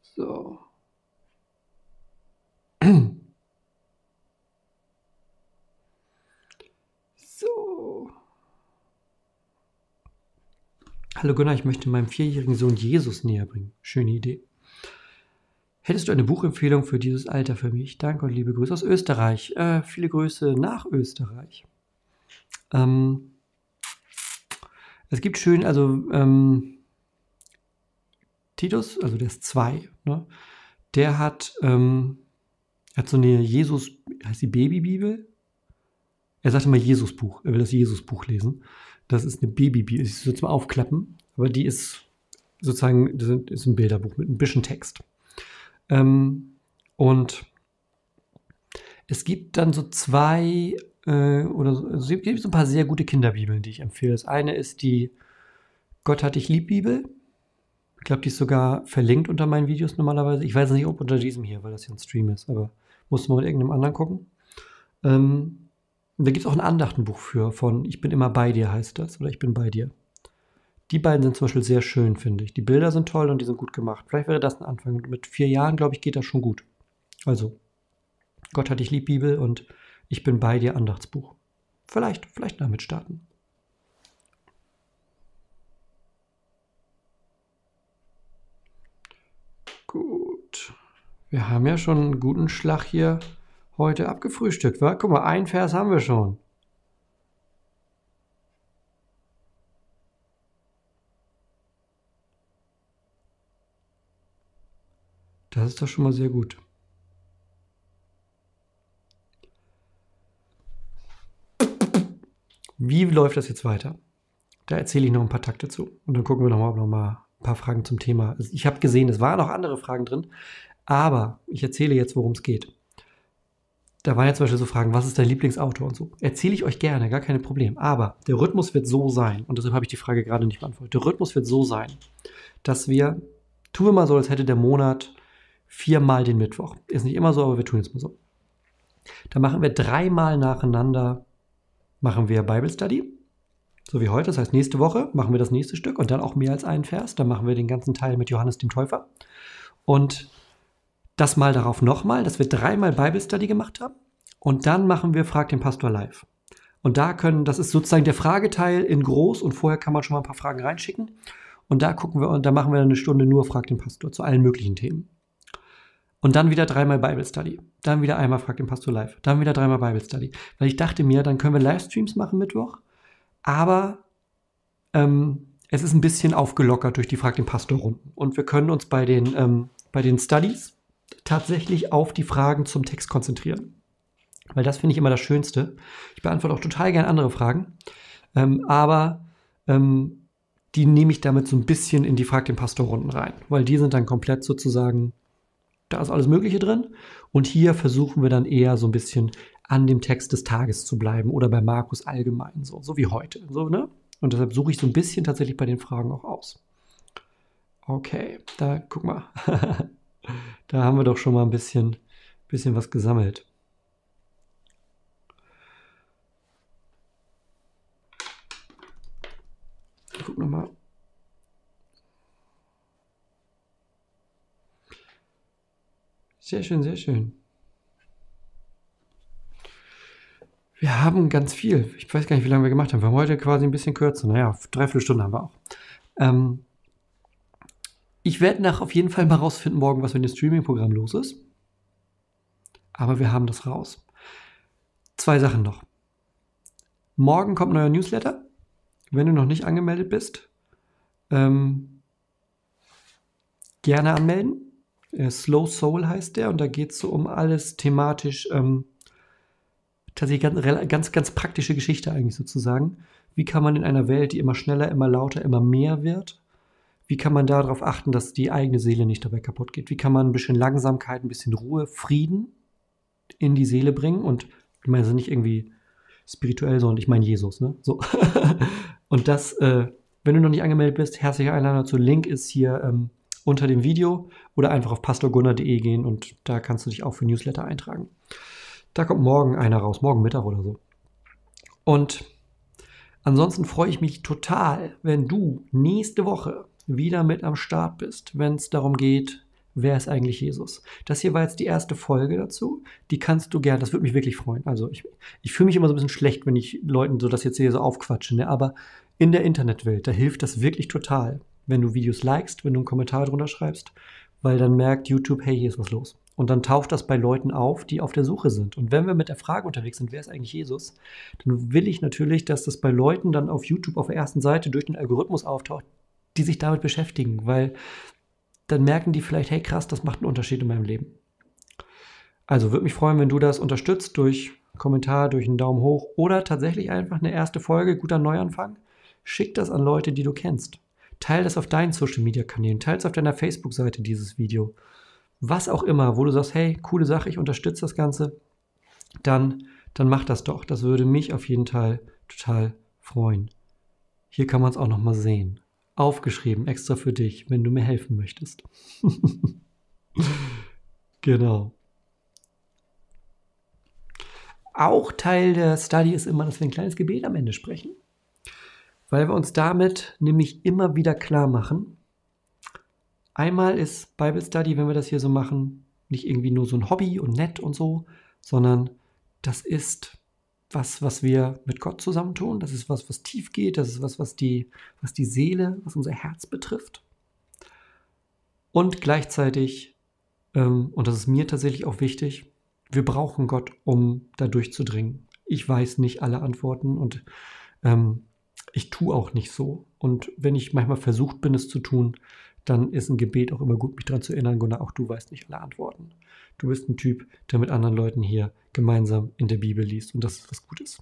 So. Hallo Gunnar, ich möchte meinem vierjährigen Sohn Jesus näher bringen. Schöne Idee. Hättest du eine Buchempfehlung für dieses Alter für mich? Danke und liebe Grüße aus Österreich. Äh, viele Grüße nach Österreich. Ähm, es gibt schön, also ähm, Titus, also der ist zwei, ne? der hat, ähm, hat so eine Jesus, heißt die Babybibel? Er sagt immer Jesus-Buch, er will das Jesus-Buch lesen. Das ist eine Babybibel, ich soll es mal aufklappen, aber die ist sozusagen, das ist ein Bilderbuch mit ein bisschen Text. Ähm, und es gibt dann so zwei äh, oder so, es gibt so ein paar sehr gute Kinderbibeln, die ich empfehle. Das eine ist die Gott hat dich lieb Bibel. Ich glaube, die ist sogar verlinkt unter meinen Videos normalerweise. Ich weiß nicht, ob unter diesem hier, weil das hier ein Stream ist, aber musst du mal mit irgendeinem anderen gucken. Ähm, und da gibt es auch ein Andachtenbuch für, von Ich bin immer bei dir heißt das, oder Ich bin bei dir. Die beiden sind zum Beispiel sehr schön, finde ich. Die Bilder sind toll und die sind gut gemacht. Vielleicht wäre das ein Anfang. Mit vier Jahren, glaube ich, geht das schon gut. Also, Gott hat dich lieb, Bibel und Ich bin bei dir, Andachtsbuch. Vielleicht, vielleicht damit starten. Gut. Wir haben ja schon einen guten Schlag hier heute abgefrühstückt, wa? Guck mal, ein Vers haben wir schon. Das ist doch schon mal sehr gut. Wie läuft das jetzt weiter? Da erzähle ich noch ein paar Takte zu. Und dann gucken wir noch mal, noch mal ein paar Fragen zum Thema. Also ich habe gesehen, es waren noch andere Fragen drin, aber ich erzähle jetzt, worum es geht da waren ja zum Beispiel so Fragen, was ist dein Lieblingsautor und so. Erzähle ich euch gerne, gar kein Problem. Aber der Rhythmus wird so sein, und deshalb habe ich die Frage gerade nicht beantwortet. Der Rhythmus wird so sein, dass wir, tun wir mal so, als hätte der Monat viermal den Mittwoch. Ist nicht immer so, aber wir tun jetzt mal so. Da machen wir dreimal nacheinander, machen wir Bible Study. So wie heute. Das heißt, nächste Woche machen wir das nächste Stück und dann auch mehr als einen Vers. Dann machen wir den ganzen Teil mit Johannes dem Täufer. Und das mal darauf nochmal, dass wir dreimal Bible Study gemacht haben Und dann machen wir Frag den Pastor live. Und da können, das ist sozusagen der Frageteil in groß und vorher kann man schon mal ein paar Fragen reinschicken. Und da gucken wir und da machen wir eine Stunde nur Frag den Pastor zu allen möglichen Themen. Und dann wieder dreimal Bible Study. Dann wieder einmal Frag den Pastor live. Dann wieder dreimal Bible Study. Weil ich dachte mir, dann können wir Livestreams machen Mittwoch. Aber ähm, es ist ein bisschen aufgelockert durch die Frag den Pastor Runden. Und wir können uns bei den, ähm, bei den Studies tatsächlich auf die Fragen zum Text konzentrieren. Weil das finde ich immer das Schönste. Ich beantworte auch total gerne andere Fragen. Ähm, aber ähm, die nehme ich damit so ein bisschen in die Frag den Pastor Runden rein. Weil die sind dann komplett sozusagen, da ist alles Mögliche drin. Und hier versuchen wir dann eher so ein bisschen an dem Text des Tages zu bleiben oder bei Markus allgemein, so, so wie heute. So, ne? Und deshalb suche ich so ein bisschen tatsächlich bei den Fragen auch aus. Okay, da guck mal. da haben wir doch schon mal ein bisschen, bisschen was gesammelt. guck nochmal. Sehr schön, sehr schön. Wir haben ganz viel. Ich weiß gar nicht, wie lange wir gemacht haben. Wir haben heute quasi ein bisschen kürzer. Naja, dreiviertel Stunden haben wir auch. Ähm, ich werde nach auf jeden Fall mal rausfinden morgen, was mit dem Streaming-Programm los ist. Aber wir haben das raus. Zwei Sachen noch. Morgen kommt ein neuer Newsletter. Wenn du noch nicht angemeldet bist, ähm, gerne anmelden. Äh, Slow Soul heißt der und da geht es so um alles thematisch, ähm, tatsächlich ganz, ganz, ganz praktische Geschichte eigentlich sozusagen. Wie kann man in einer Welt, die immer schneller, immer lauter, immer mehr wird, wie kann man darauf achten, dass die eigene Seele nicht dabei kaputt geht? Wie kann man ein bisschen Langsamkeit, ein bisschen Ruhe, Frieden in die Seele bringen? Und ich meine, ist nicht irgendwie spirituell, sondern ich meine Jesus, ne? So. Und das, äh, wenn du noch nicht angemeldet bist, herzliche Einladung dazu. Link ist hier ähm, unter dem Video oder einfach auf pastorgunnar.de gehen und da kannst du dich auch für Newsletter eintragen. Da kommt morgen einer raus, morgen Mittag oder so. Und ansonsten freue ich mich total, wenn du nächste Woche wieder mit am Start bist, wenn es darum geht, wer ist eigentlich Jesus? Das hier war jetzt die erste Folge dazu. Die kannst du gerne, das würde mich wirklich freuen. Also ich, ich fühle mich immer so ein bisschen schlecht, wenn ich Leuten so das jetzt hier so aufquatsche, ne? aber in der Internetwelt, da hilft das wirklich total, wenn du Videos likest, wenn du einen Kommentar drunter schreibst, weil dann merkt YouTube, hey, hier ist was los. Und dann taucht das bei Leuten auf, die auf der Suche sind. Und wenn wir mit der Frage unterwegs sind, wer ist eigentlich Jesus, dann will ich natürlich, dass das bei Leuten dann auf YouTube auf der ersten Seite durch den Algorithmus auftaucht, die sich damit beschäftigen, weil dann merken die vielleicht, hey krass, das macht einen Unterschied in meinem Leben. Also würde mich freuen, wenn du das unterstützt durch Kommentar, durch einen Daumen hoch oder tatsächlich einfach eine erste Folge, guter Neuanfang. Schick das an Leute, die du kennst. Teil das auf deinen Social Media Kanälen, teil es auf deiner Facebook-Seite dieses Video. Was auch immer, wo du sagst, hey, coole Sache, ich unterstütze das Ganze, dann, dann mach das doch. Das würde mich auf jeden Fall total freuen. Hier kann man es auch nochmal sehen aufgeschrieben, extra für dich, wenn du mir helfen möchtest. genau. Auch Teil der Study ist immer, dass wir ein kleines Gebet am Ende sprechen, weil wir uns damit nämlich immer wieder klar machen, einmal ist Bible Study, wenn wir das hier so machen, nicht irgendwie nur so ein Hobby und nett und so, sondern das ist was, was wir mit Gott zusammentun. Das ist was, was tief geht. Das ist was, was die, was die Seele, was unser Herz betrifft. Und gleichzeitig, ähm, und das ist mir tatsächlich auch wichtig, wir brauchen Gott, um da durchzudringen. Ich weiß nicht alle Antworten und ähm, ich tue auch nicht so. Und wenn ich manchmal versucht bin, es zu tun, dann ist ein Gebet auch immer gut, mich daran zu erinnern, Gunnar, auch du weißt nicht alle Antworten. Du bist ein Typ, der mit anderen Leuten hier gemeinsam in der Bibel liest und das ist was Gutes.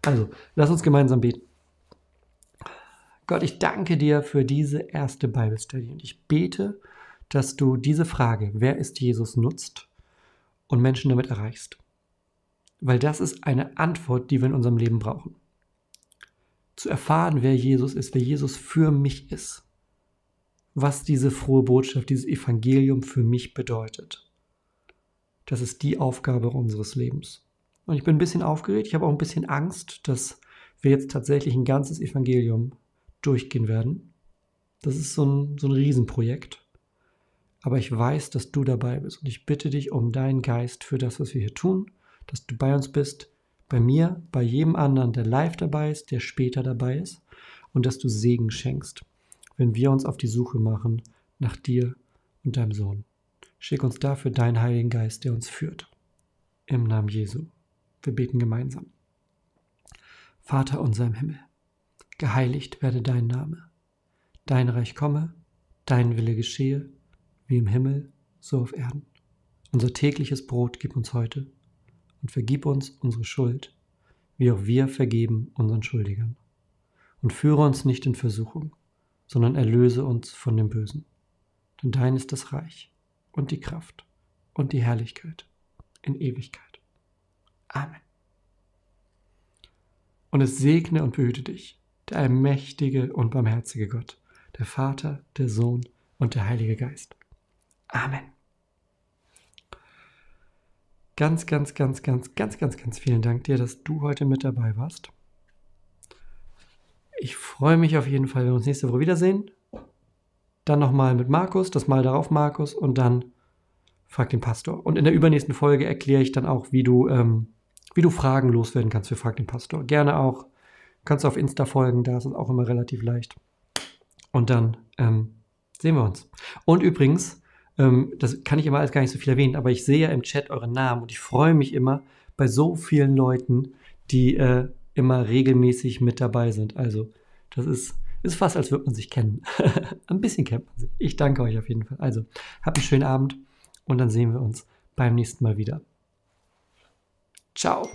Also, lass uns gemeinsam beten. Gott, ich danke dir für diese erste Bible Study und ich bete, dass du diese Frage, wer ist Jesus, nutzt und Menschen damit erreichst. Weil das ist eine Antwort, die wir in unserem Leben brauchen. Zu erfahren, wer Jesus ist, wer Jesus für mich ist. Was diese frohe Botschaft, dieses Evangelium für mich bedeutet. Das ist die Aufgabe unseres Lebens. Und ich bin ein bisschen aufgeregt, ich habe auch ein bisschen Angst, dass wir jetzt tatsächlich ein ganzes Evangelium durchgehen werden. Das ist so ein, so ein Riesenprojekt. Aber ich weiß, dass du dabei bist. Und ich bitte dich um deinen Geist für das, was wir hier tun, dass du bei uns bist, bei mir, bei jedem anderen, der live dabei ist, der später dabei ist und dass du Segen schenkst, wenn wir uns auf die Suche machen nach dir und deinem Sohn. Schick uns dafür deinen Heiligen Geist, der uns führt. Im Namen Jesu. Wir beten gemeinsam. Vater unser im Himmel, geheiligt werde dein Name. Dein Reich komme, dein Wille geschehe, wie im Himmel, so auf Erden. Unser tägliches Brot gib uns heute und vergib uns unsere Schuld, wie auch wir vergeben unseren Schuldigern. Und führe uns nicht in Versuchung, sondern erlöse uns von dem Bösen. Denn dein ist das Reich und die Kraft und die Herrlichkeit in Ewigkeit. Amen und es segne und behüte dich, der allmächtige und barmherzige Gott, der Vater, der Sohn und der Heilige Geist. Amen. Ganz, ganz, ganz, ganz, ganz, ganz, ganz vielen Dank dir, dass du heute mit dabei warst. Ich freue mich auf jeden Fall, wenn wir uns nächste Woche wiedersehen. Dann nochmal mit Markus, das Mal darauf Markus und dann frag den Pastor. Und in der übernächsten Folge erkläre ich dann auch, wie du ähm, wie du Fragen loswerden kannst für Frag den Pastor. Gerne auch. Kannst du auf Insta folgen, da ist es auch immer relativ leicht. Und dann ähm, sehen wir uns. Und übrigens, ähm, das kann ich immer alles gar nicht so viel erwähnen, aber ich sehe ja im Chat euren Namen und ich freue mich immer bei so vielen Leuten, die äh, immer regelmäßig mit dabei sind. Also, das ist, ist fast, als würde man sich kennen. Ein bisschen kennt man sich. Ich danke euch auf jeden Fall. Also, habt einen schönen Abend und dann sehen wir uns beim nächsten Mal wieder. Ciao.